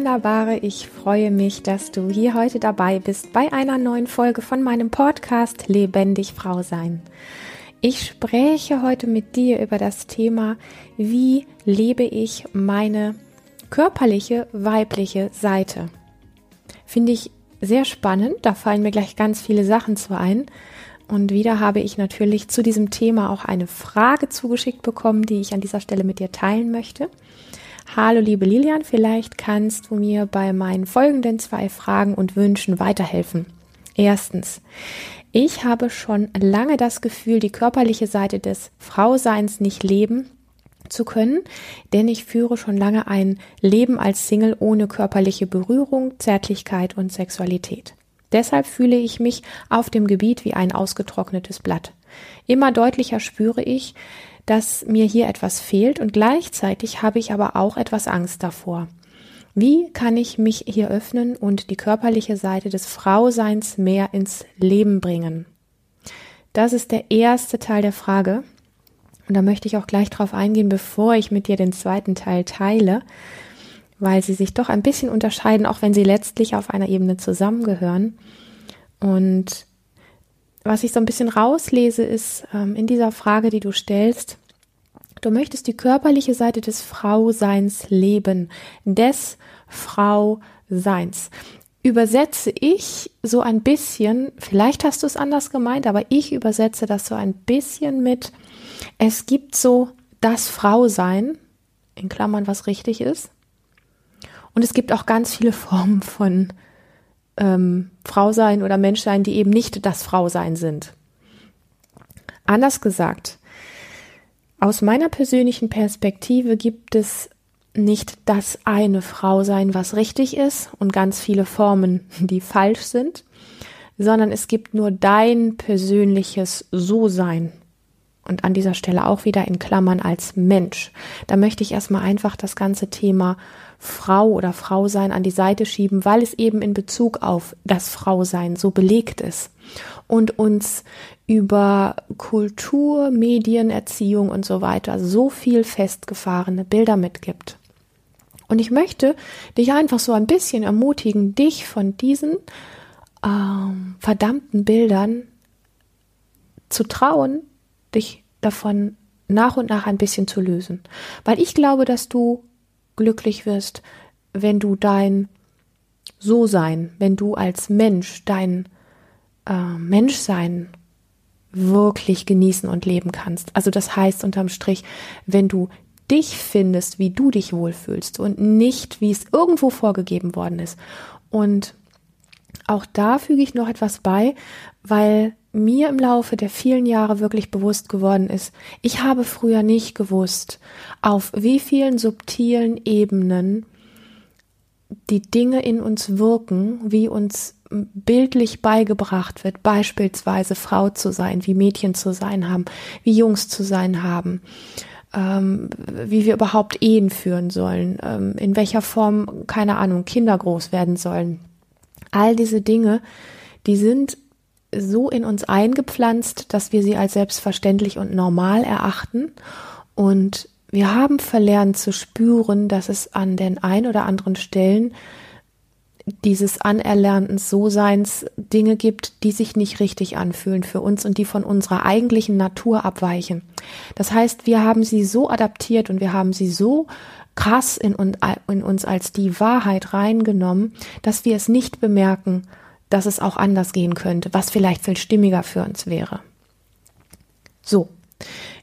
Wunderbare, ich freue mich, dass du hier heute dabei bist bei einer neuen Folge von meinem Podcast Lebendig Frau sein. Ich spreche heute mit dir über das Thema, wie lebe ich meine körperliche weibliche Seite. Finde ich sehr spannend, da fallen mir gleich ganz viele Sachen zu ein. Und wieder habe ich natürlich zu diesem Thema auch eine Frage zugeschickt bekommen, die ich an dieser Stelle mit dir teilen möchte. Hallo liebe Lilian, vielleicht kannst du mir bei meinen folgenden zwei Fragen und Wünschen weiterhelfen. Erstens, ich habe schon lange das Gefühl, die körperliche Seite des Frauseins nicht leben zu können, denn ich führe schon lange ein Leben als Single ohne körperliche Berührung, Zärtlichkeit und Sexualität. Deshalb fühle ich mich auf dem Gebiet wie ein ausgetrocknetes Blatt. Immer deutlicher spüre ich, dass mir hier etwas fehlt und gleichzeitig habe ich aber auch etwas Angst davor. Wie kann ich mich hier öffnen und die körperliche Seite des Frauseins mehr ins Leben bringen? Das ist der erste Teil der Frage. Und da möchte ich auch gleich drauf eingehen, bevor ich mit dir den zweiten Teil teile, weil sie sich doch ein bisschen unterscheiden, auch wenn sie letztlich auf einer Ebene zusammengehören. Und was ich so ein bisschen rauslese, ist ähm, in dieser Frage, die du stellst, du möchtest die körperliche Seite des Frauseins leben, des Frauseins. Übersetze ich so ein bisschen, vielleicht hast du es anders gemeint, aber ich übersetze das so ein bisschen mit, es gibt so das Frausein, in Klammern, was richtig ist. Und es gibt auch ganz viele Formen von ähm, Frau sein oder Mensch sein, die eben nicht das Frausein sind. Anders gesagt, aus meiner persönlichen Perspektive gibt es nicht das eine Frausein, was richtig ist und ganz viele Formen, die falsch sind, sondern es gibt nur dein persönliches So-Sein. Und an dieser Stelle auch wieder in Klammern als Mensch. Da möchte ich erstmal einfach das ganze Thema Frau oder Frausein an die Seite schieben, weil es eben in Bezug auf das Frausein so belegt ist und uns über Kultur, Medien, Erziehung und so weiter so viel festgefahrene Bilder mitgibt. Und ich möchte dich einfach so ein bisschen ermutigen, dich von diesen ähm, verdammten Bildern zu trauen, dich davon nach und nach ein bisschen zu lösen. Weil ich glaube, dass du glücklich wirst, wenn du dein So-Sein, wenn du als Mensch dein äh, Menschsein wirklich genießen und leben kannst. Also das heißt unterm Strich, wenn du dich findest, wie du dich wohlfühlst und nicht, wie es irgendwo vorgegeben worden ist. Und auch da füge ich noch etwas bei, weil mir im Laufe der vielen Jahre wirklich bewusst geworden ist, ich habe früher nicht gewusst, auf wie vielen subtilen Ebenen die Dinge in uns wirken, wie uns bildlich beigebracht wird, beispielsweise Frau zu sein, wie Mädchen zu sein haben, wie Jungs zu sein haben, ähm, wie wir überhaupt Ehen führen sollen, ähm, in welcher Form, keine Ahnung, Kinder groß werden sollen. All diese Dinge, die sind so in uns eingepflanzt, dass wir sie als selbstverständlich und normal erachten. Und wir haben verlernt zu spüren, dass es an den ein oder anderen Stellen dieses anerlernten So-Seins Dinge gibt, die sich nicht richtig anfühlen für uns und die von unserer eigentlichen Natur abweichen. Das heißt, wir haben sie so adaptiert und wir haben sie so krass in, uns als die Wahrheit reingenommen, dass wir es nicht bemerken dass es auch anders gehen könnte, was vielleicht viel stimmiger für uns wäre. So,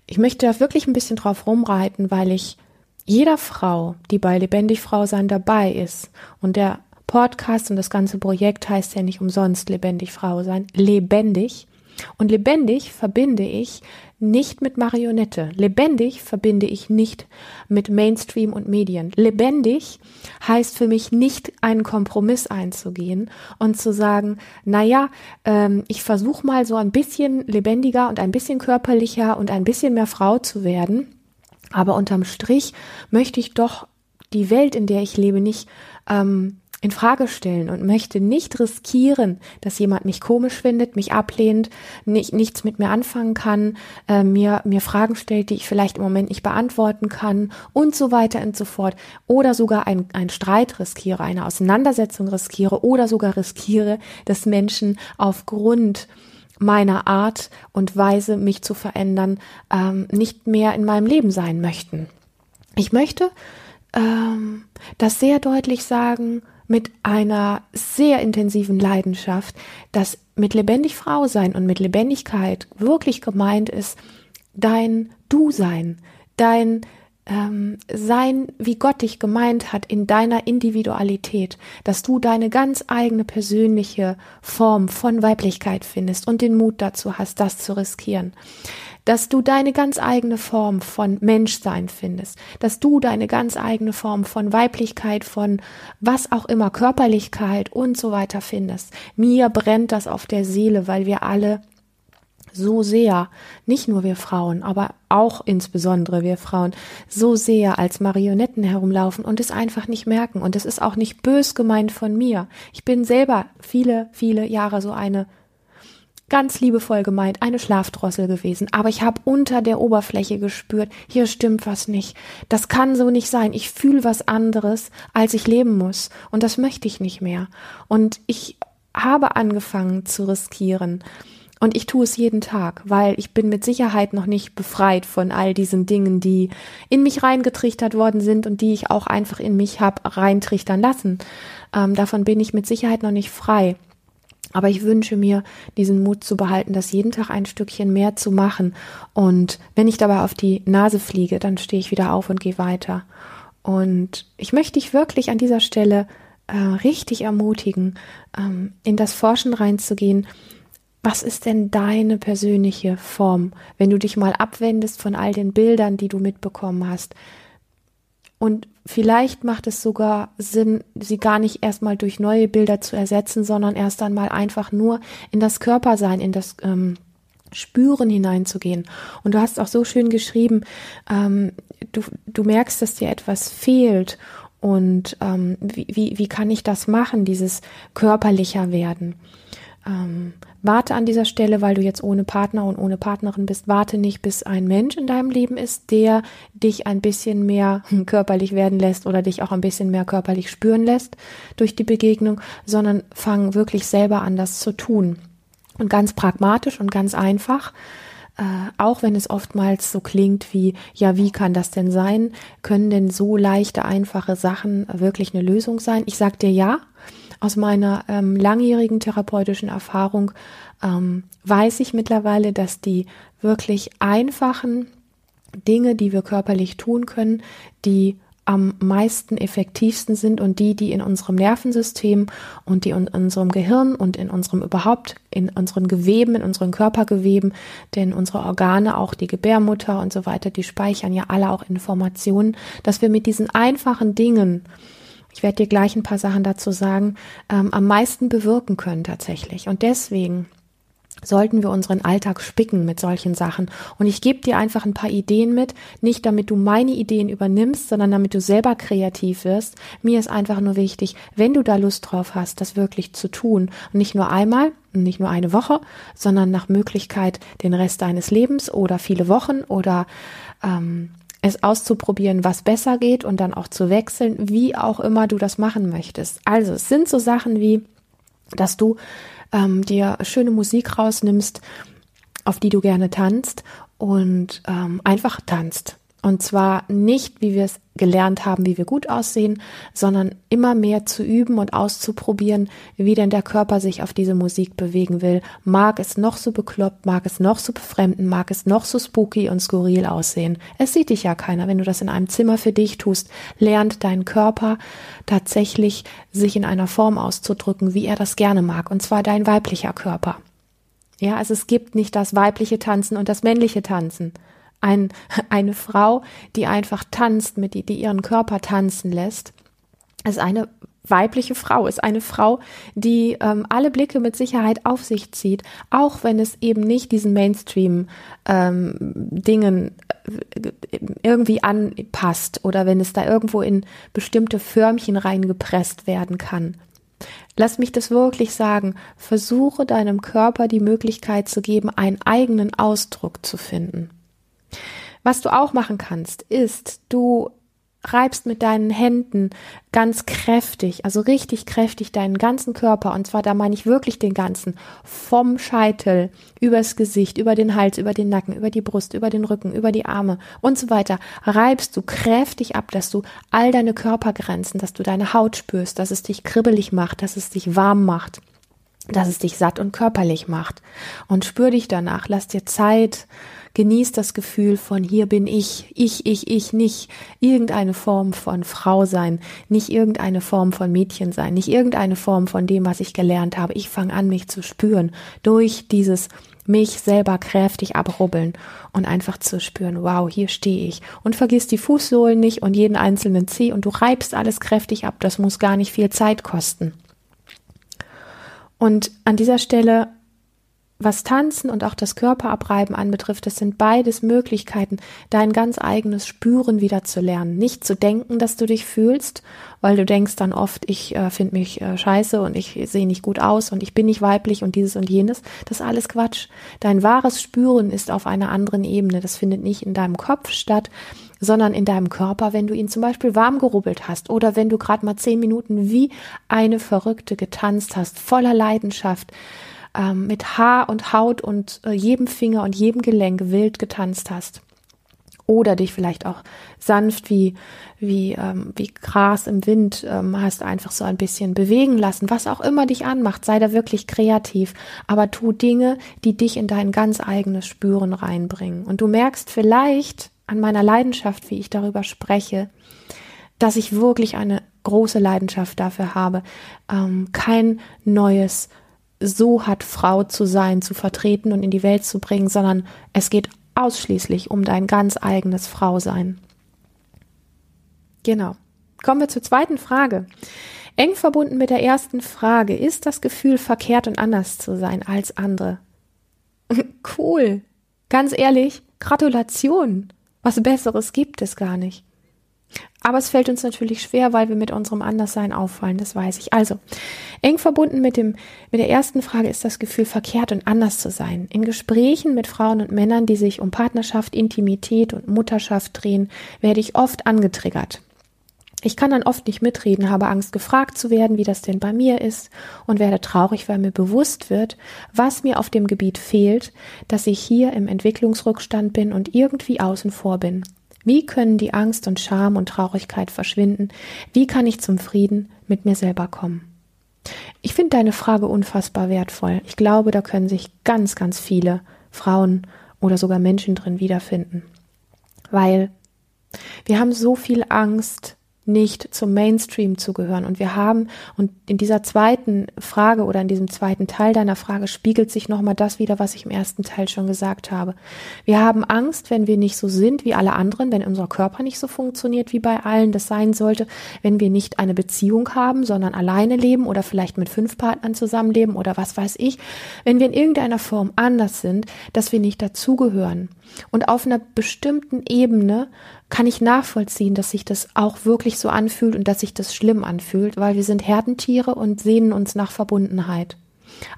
ich möchte da wirklich ein bisschen drauf rumreiten, weil ich jeder Frau, die bei Lebendig Frau sein dabei ist, und der Podcast und das ganze Projekt heißt ja nicht umsonst Lebendig Frau sein, lebendig. Und lebendig verbinde ich nicht mit Marionette. Lebendig verbinde ich nicht mit Mainstream und Medien. Lebendig heißt für mich nicht einen Kompromiss einzugehen und zu sagen, naja, ähm, ich versuche mal so ein bisschen lebendiger und ein bisschen körperlicher und ein bisschen mehr Frau zu werden. Aber unterm Strich möchte ich doch die Welt, in der ich lebe, nicht ähm, in Frage stellen und möchte nicht riskieren, dass jemand mich komisch findet, mich ablehnt, nicht, nichts mit mir anfangen kann, äh, mir, mir Fragen stellt, die ich vielleicht im Moment nicht beantworten kann und so weiter und so fort. Oder sogar ein, ein Streit riskiere, eine Auseinandersetzung riskiere oder sogar riskiere, dass Menschen aufgrund meiner Art und Weise, mich zu verändern, ähm, nicht mehr in meinem Leben sein möchten. Ich möchte ähm, das sehr deutlich sagen, mit einer sehr intensiven Leidenschaft, dass mit lebendig Frau sein und mit Lebendigkeit wirklich gemeint ist, dein Du sein, dein ähm, sein, wie Gott dich gemeint hat in deiner Individualität, dass du deine ganz eigene persönliche Form von Weiblichkeit findest und den Mut dazu hast, das zu riskieren dass du deine ganz eigene Form von Menschsein findest, dass du deine ganz eigene Form von Weiblichkeit, von was auch immer, Körperlichkeit und so weiter findest. Mir brennt das auf der Seele, weil wir alle so sehr, nicht nur wir Frauen, aber auch insbesondere wir Frauen, so sehr als Marionetten herumlaufen und es einfach nicht merken. Und es ist auch nicht bös gemeint von mir. Ich bin selber viele, viele Jahre so eine ganz liebevoll gemeint, eine Schlafdrossel gewesen. Aber ich habe unter der Oberfläche gespürt, hier stimmt was nicht. Das kann so nicht sein. Ich fühle was anderes, als ich leben muss. Und das möchte ich nicht mehr. Und ich habe angefangen zu riskieren. Und ich tue es jeden Tag, weil ich bin mit Sicherheit noch nicht befreit von all diesen Dingen, die in mich reingetrichtert worden sind und die ich auch einfach in mich habe reintrichtern lassen. Ähm, davon bin ich mit Sicherheit noch nicht frei. Aber ich wünsche mir, diesen Mut zu behalten, das jeden Tag ein Stückchen mehr zu machen. Und wenn ich dabei auf die Nase fliege, dann stehe ich wieder auf und gehe weiter. Und ich möchte dich wirklich an dieser Stelle äh, richtig ermutigen, ähm, in das Forschen reinzugehen. Was ist denn deine persönliche Form, wenn du dich mal abwendest von all den Bildern, die du mitbekommen hast? Und vielleicht macht es sogar Sinn, sie gar nicht erstmal durch neue Bilder zu ersetzen, sondern erst einmal einfach nur in das Körpersein, in das ähm, Spüren hineinzugehen. Und du hast auch so schön geschrieben, ähm, du, du merkst, dass dir etwas fehlt. Und ähm, wie, wie, wie kann ich das machen, dieses körperlicher werden? Ähm, warte an dieser Stelle, weil du jetzt ohne Partner und ohne Partnerin bist, warte nicht, bis ein Mensch in deinem Leben ist, der dich ein bisschen mehr körperlich werden lässt oder dich auch ein bisschen mehr körperlich spüren lässt durch die Begegnung, sondern fang wirklich selber an, das zu tun. Und ganz pragmatisch und ganz einfach. Äh, auch wenn es oftmals so klingt wie, ja, wie kann das denn sein? Können denn so leichte, einfache Sachen wirklich eine Lösung sein? Ich sag dir ja, aus meiner ähm, langjährigen therapeutischen Erfahrung ähm, weiß ich mittlerweile, dass die wirklich einfachen Dinge, die wir körperlich tun können, die am meisten effektivsten sind und die, die in unserem Nervensystem und die in unserem Gehirn und in unserem überhaupt, in unseren Geweben, in unseren Körpergeweben, denn unsere Organe, auch die Gebärmutter und so weiter, die speichern ja alle auch Informationen, dass wir mit diesen einfachen Dingen ich werde dir gleich ein paar Sachen dazu sagen, ähm, am meisten bewirken können tatsächlich. Und deswegen sollten wir unseren Alltag spicken mit solchen Sachen. Und ich gebe dir einfach ein paar Ideen mit, nicht damit du meine Ideen übernimmst, sondern damit du selber kreativ wirst. Mir ist einfach nur wichtig, wenn du da Lust drauf hast, das wirklich zu tun. Und nicht nur einmal, nicht nur eine Woche, sondern nach Möglichkeit den Rest deines Lebens oder viele Wochen oder ähm, es auszuprobieren, was besser geht und dann auch zu wechseln, wie auch immer du das machen möchtest. Also es sind so Sachen wie, dass du ähm, dir schöne Musik rausnimmst, auf die du gerne tanzt und ähm, einfach tanzt. Und zwar nicht, wie wir es gelernt haben, wie wir gut aussehen, sondern immer mehr zu üben und auszuprobieren, wie denn der Körper sich auf diese Musik bewegen will. Mag es noch so bekloppt, mag es noch so befremden, mag es noch so spooky und skurril aussehen. Es sieht dich ja keiner. Wenn du das in einem Zimmer für dich tust, lernt dein Körper tatsächlich sich in einer Form auszudrücken, wie er das gerne mag. Und zwar dein weiblicher Körper. Ja, also es gibt nicht das weibliche Tanzen und das männliche Tanzen. Ein, eine Frau, die einfach tanzt, mit die, die ihren Körper tanzen lässt, ist eine weibliche Frau ist, eine Frau, die ähm, alle Blicke mit Sicherheit auf sich zieht, auch wenn es eben nicht diesen Mainstream-Dingen ähm, irgendwie anpasst oder wenn es da irgendwo in bestimmte Förmchen reingepresst werden kann. Lass mich das wirklich sagen. Versuche deinem Körper die Möglichkeit zu geben, einen eigenen Ausdruck zu finden. Was du auch machen kannst, ist, du reibst mit deinen Händen ganz kräftig, also richtig kräftig deinen ganzen Körper, und zwar da meine ich wirklich den ganzen, vom Scheitel, übers Gesicht, über den Hals, über den Nacken, über die Brust, über den Rücken, über die Arme und so weiter, reibst du kräftig ab, dass du all deine Körpergrenzen, dass du deine Haut spürst, dass es dich kribbelig macht, dass es dich warm macht dass es dich satt und körperlich macht. Und spür dich danach, lass dir Zeit, Genieß das Gefühl von hier bin ich, ich, ich, ich, nicht irgendeine Form von Frau sein, nicht irgendeine Form von Mädchen sein, nicht irgendeine Form von dem, was ich gelernt habe. Ich fange an, mich zu spüren durch dieses mich selber kräftig abrubbeln und einfach zu spüren, wow, hier stehe ich. Und vergiss die Fußsohlen nicht und jeden einzelnen Zeh und du reibst alles kräftig ab. Das muss gar nicht viel Zeit kosten. Und an dieser Stelle was Tanzen und auch das Körperabreiben anbetrifft, das sind beides Möglichkeiten, dein ganz eigenes Spüren wieder zu lernen. Nicht zu denken, dass du dich fühlst, weil du denkst dann oft, ich äh, finde mich äh, scheiße und ich sehe nicht gut aus und ich bin nicht weiblich und dieses und jenes. Das ist alles Quatsch. Dein wahres Spüren ist auf einer anderen Ebene. Das findet nicht in deinem Kopf statt, sondern in deinem Körper, wenn du ihn zum Beispiel warm gerubbelt hast oder wenn du gerade mal zehn Minuten wie eine Verrückte getanzt hast, voller Leidenschaft ähm, mit Haar und Haut und äh, jedem Finger und jedem Gelenk wild getanzt hast. Oder dich vielleicht auch sanft wie, wie, ähm, wie Gras im Wind ähm, hast einfach so ein bisschen bewegen lassen. Was auch immer dich anmacht, sei da wirklich kreativ. Aber tu Dinge, die dich in dein ganz eigenes Spüren reinbringen. Und du merkst vielleicht an meiner Leidenschaft, wie ich darüber spreche, dass ich wirklich eine große Leidenschaft dafür habe, ähm, kein neues so hat Frau zu sein, zu vertreten und in die Welt zu bringen, sondern es geht ausschließlich um dein ganz eigenes Frausein. Genau. Kommen wir zur zweiten Frage. Eng verbunden mit der ersten Frage, ist das Gefühl, verkehrt und anders zu sein als andere? cool. Ganz ehrlich, Gratulation. Was Besseres gibt es gar nicht. Aber es fällt uns natürlich schwer, weil wir mit unserem Anderssein auffallen, das weiß ich. Also, eng verbunden mit dem, mit der ersten Frage ist das Gefühl, verkehrt und anders zu sein. In Gesprächen mit Frauen und Männern, die sich um Partnerschaft, Intimität und Mutterschaft drehen, werde ich oft angetriggert. Ich kann dann oft nicht mitreden, habe Angst, gefragt zu werden, wie das denn bei mir ist, und werde traurig, weil mir bewusst wird, was mir auf dem Gebiet fehlt, dass ich hier im Entwicklungsrückstand bin und irgendwie außen vor bin. Wie können die Angst und Scham und Traurigkeit verschwinden? Wie kann ich zum Frieden mit mir selber kommen? Ich finde deine Frage unfassbar wertvoll. Ich glaube, da können sich ganz, ganz viele Frauen oder sogar Menschen drin wiederfinden. Weil wir haben so viel Angst, nicht zum Mainstream zu gehören. Und wir haben, und in dieser zweiten Frage oder in diesem zweiten Teil deiner Frage spiegelt sich nochmal das wieder, was ich im ersten Teil schon gesagt habe. Wir haben Angst, wenn wir nicht so sind wie alle anderen, wenn unser Körper nicht so funktioniert wie bei allen das sein sollte, wenn wir nicht eine Beziehung haben, sondern alleine leben oder vielleicht mit fünf Partnern zusammenleben oder was weiß ich, wenn wir in irgendeiner Form anders sind, dass wir nicht dazugehören. Und auf einer bestimmten Ebene kann ich nachvollziehen, dass sich das auch wirklich so anfühlt und dass sich das schlimm anfühlt, weil wir sind Herdentiere und sehnen uns nach Verbundenheit.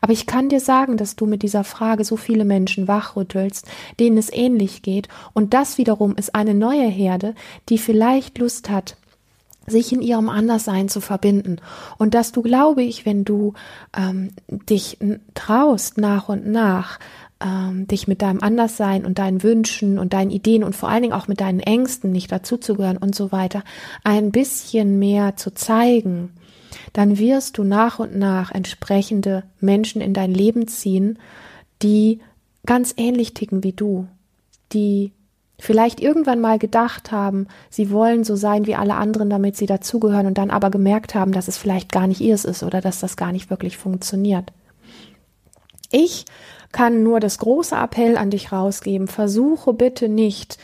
Aber ich kann dir sagen, dass du mit dieser Frage so viele Menschen wachrüttelst, denen es ähnlich geht, und das wiederum ist eine neue Herde, die vielleicht Lust hat, sich in ihrem Anderssein zu verbinden. Und dass du, glaube ich, wenn du ähm, dich traust, nach und nach ähm, dich mit deinem Anderssein und deinen Wünschen und deinen Ideen und vor allen Dingen auch mit deinen Ängsten nicht dazuzugehören und so weiter, ein bisschen mehr zu zeigen, dann wirst du nach und nach entsprechende Menschen in dein Leben ziehen, die ganz ähnlich ticken wie du, die vielleicht irgendwann mal gedacht haben, sie wollen so sein wie alle anderen, damit sie dazugehören und dann aber gemerkt haben, dass es vielleicht gar nicht ihrs ist oder dass das gar nicht wirklich funktioniert. Ich kann nur das große Appell an dich rausgeben. Versuche bitte nicht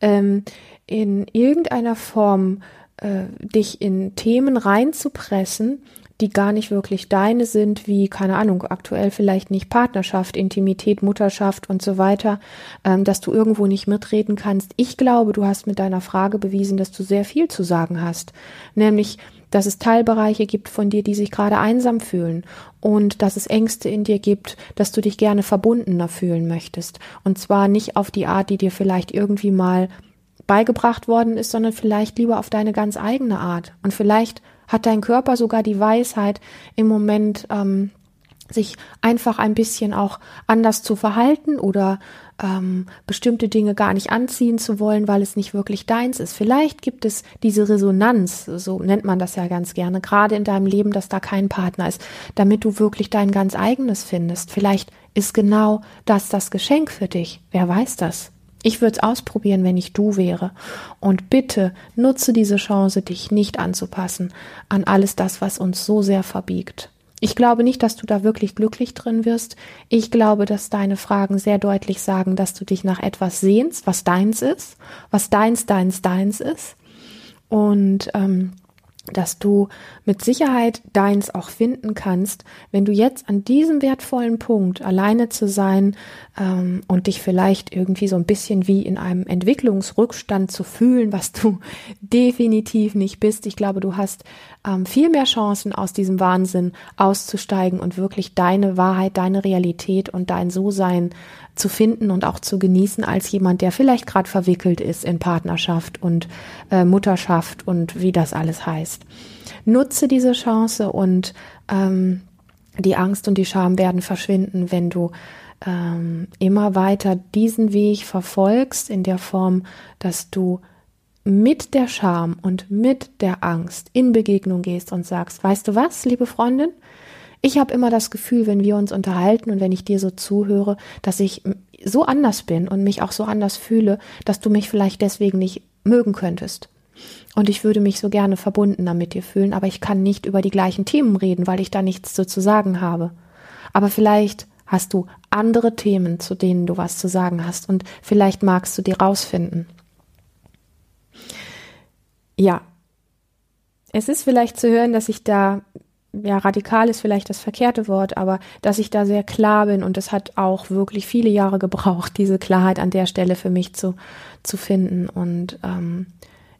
ähm, in irgendeiner Form äh, dich in Themen reinzupressen, die gar nicht wirklich deine sind, wie, keine Ahnung, aktuell vielleicht nicht Partnerschaft, Intimität, Mutterschaft und so weiter, ähm, dass du irgendwo nicht mitreden kannst. Ich glaube, du hast mit deiner Frage bewiesen, dass du sehr viel zu sagen hast. Nämlich, dass es Teilbereiche gibt von dir, die sich gerade einsam fühlen und dass es Ängste in dir gibt, dass du dich gerne verbundener fühlen möchtest. Und zwar nicht auf die Art, die dir vielleicht irgendwie mal beigebracht worden ist, sondern vielleicht lieber auf deine ganz eigene Art. Und vielleicht hat dein Körper sogar die Weisheit, im Moment ähm, sich einfach ein bisschen auch anders zu verhalten oder ähm, bestimmte Dinge gar nicht anziehen zu wollen, weil es nicht wirklich deins ist. Vielleicht gibt es diese Resonanz, so nennt man das ja ganz gerne, gerade in deinem Leben, dass da kein Partner ist, damit du wirklich dein ganz eigenes findest. Vielleicht ist genau das das Geschenk für dich. Wer weiß das? Ich würde es ausprobieren, wenn ich du wäre. Und bitte nutze diese Chance, dich nicht anzupassen an alles das, was uns so sehr verbiegt. Ich glaube nicht, dass du da wirklich glücklich drin wirst. Ich glaube, dass deine Fragen sehr deutlich sagen, dass du dich nach etwas sehnst, was deins ist, was deins, deins, deins ist. Und ähm, dass du mit Sicherheit deins auch finden kannst, wenn du jetzt an diesem wertvollen Punkt alleine zu sein ähm, und dich vielleicht irgendwie so ein bisschen wie in einem Entwicklungsrückstand zu fühlen, was du definitiv nicht bist. Ich glaube, du hast ähm, viel mehr Chancen aus diesem Wahnsinn auszusteigen und wirklich deine Wahrheit, deine Realität und dein So-Sein zu finden und auch zu genießen als jemand, der vielleicht gerade verwickelt ist in Partnerschaft und äh, Mutterschaft und wie das alles heißt. Nutze diese Chance und ähm, die Angst und die Scham werden verschwinden, wenn du ähm, immer weiter diesen Weg verfolgst in der Form, dass du mit der Scham und mit der Angst in Begegnung gehst und sagst, weißt du was, liebe Freundin, ich habe immer das Gefühl, wenn wir uns unterhalten und wenn ich dir so zuhöre, dass ich so anders bin und mich auch so anders fühle, dass du mich vielleicht deswegen nicht mögen könntest. Und ich würde mich so gerne verbundener mit dir fühlen, aber ich kann nicht über die gleichen Themen reden, weil ich da nichts so zu sagen habe. Aber vielleicht hast du andere Themen, zu denen du was zu sagen hast und vielleicht magst du die rausfinden. Ja, es ist vielleicht zu hören, dass ich da ja, radikal ist vielleicht das verkehrte Wort, aber dass ich da sehr klar bin und es hat auch wirklich viele Jahre gebraucht, diese Klarheit an der Stelle für mich zu, zu finden und ähm,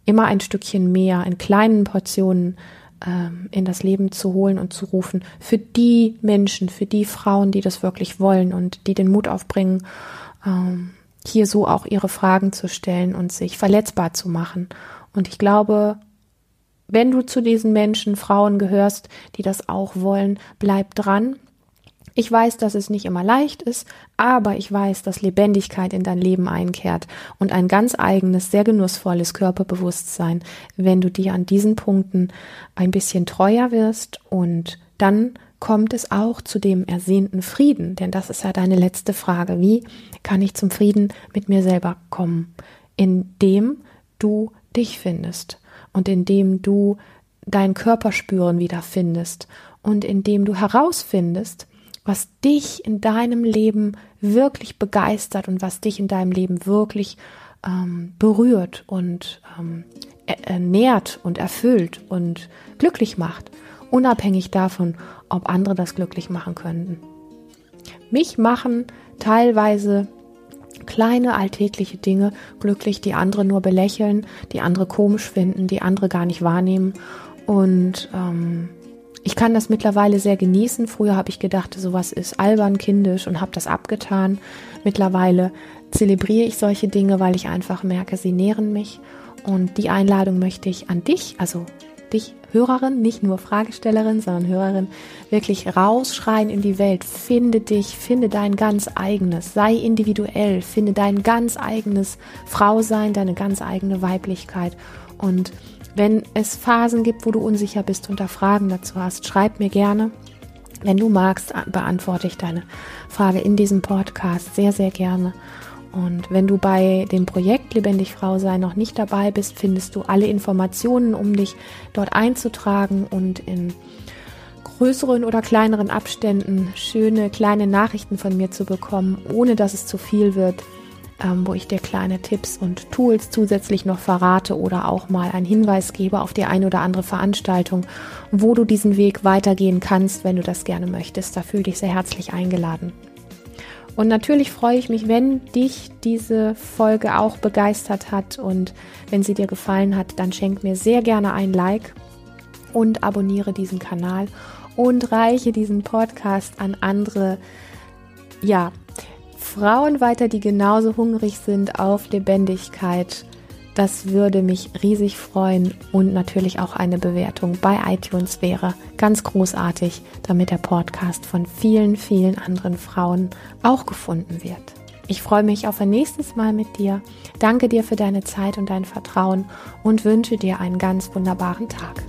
immer ein Stückchen mehr in kleinen Portionen ähm, in das Leben zu holen und zu rufen für die Menschen, für die Frauen, die das wirklich wollen und die den Mut aufbringen, ähm, hier so auch ihre Fragen zu stellen und sich verletzbar zu machen. Und ich glaube, wenn du zu diesen Menschen, Frauen gehörst, die das auch wollen, bleib dran. Ich weiß, dass es nicht immer leicht ist, aber ich weiß, dass Lebendigkeit in dein Leben einkehrt und ein ganz eigenes, sehr genussvolles Körperbewusstsein, wenn du dir an diesen Punkten ein bisschen treuer wirst und dann kommt es auch zu dem ersehnten Frieden, denn das ist ja deine letzte Frage. Wie kann ich zum Frieden mit mir selber kommen? Indem du dich findest und indem du dein Körperspüren wiederfindest und indem du herausfindest, was dich in deinem Leben wirklich begeistert und was dich in deinem Leben wirklich ähm, berührt und ähm, ernährt und erfüllt und glücklich macht, unabhängig davon, ob andere das glücklich machen könnten. Mich machen teilweise kleine alltägliche Dinge glücklich, die andere nur belächeln, die andere komisch finden, die andere gar nicht wahrnehmen. Und ähm, ich kann das mittlerweile sehr genießen. Früher habe ich gedacht, sowas ist albern, kindisch und habe das abgetan. Mittlerweile zelebriere ich solche Dinge, weil ich einfach merke, sie nähren mich. Und die Einladung möchte ich an dich, also dich Hörerin, nicht nur Fragestellerin, sondern Hörerin, wirklich rausschreien in die Welt. Finde dich, finde dein ganz eigenes, sei individuell, finde dein ganz eigenes Frausein, deine ganz eigene Weiblichkeit. Und wenn es Phasen gibt, wo du unsicher bist und da Fragen dazu hast, schreib mir gerne. Wenn du magst, beantworte ich deine Frage in diesem Podcast sehr, sehr gerne. Und wenn du bei dem Projekt Lebendig Frau sein noch nicht dabei bist, findest du alle Informationen, um dich dort einzutragen und in größeren oder kleineren Abständen schöne kleine Nachrichten von mir zu bekommen, ohne dass es zu viel wird. ähm, wo ich dir kleine Tipps und Tools zusätzlich noch verrate oder auch mal einen Hinweis gebe auf die eine oder andere Veranstaltung, wo du diesen Weg weitergehen kannst, wenn du das gerne möchtest. Da fühle dich sehr herzlich eingeladen. Und natürlich freue ich mich, wenn dich diese Folge auch begeistert hat und wenn sie dir gefallen hat, dann schenk mir sehr gerne ein Like und abonniere diesen Kanal und reiche diesen Podcast an andere, ja, Frauen weiter, die genauso hungrig sind auf Lebendigkeit. Das würde mich riesig freuen und natürlich auch eine Bewertung bei iTunes wäre ganz großartig, damit der Podcast von vielen, vielen anderen Frauen auch gefunden wird. Ich freue mich auf ein nächstes Mal mit dir. Danke dir für deine Zeit und dein Vertrauen und wünsche dir einen ganz wunderbaren Tag.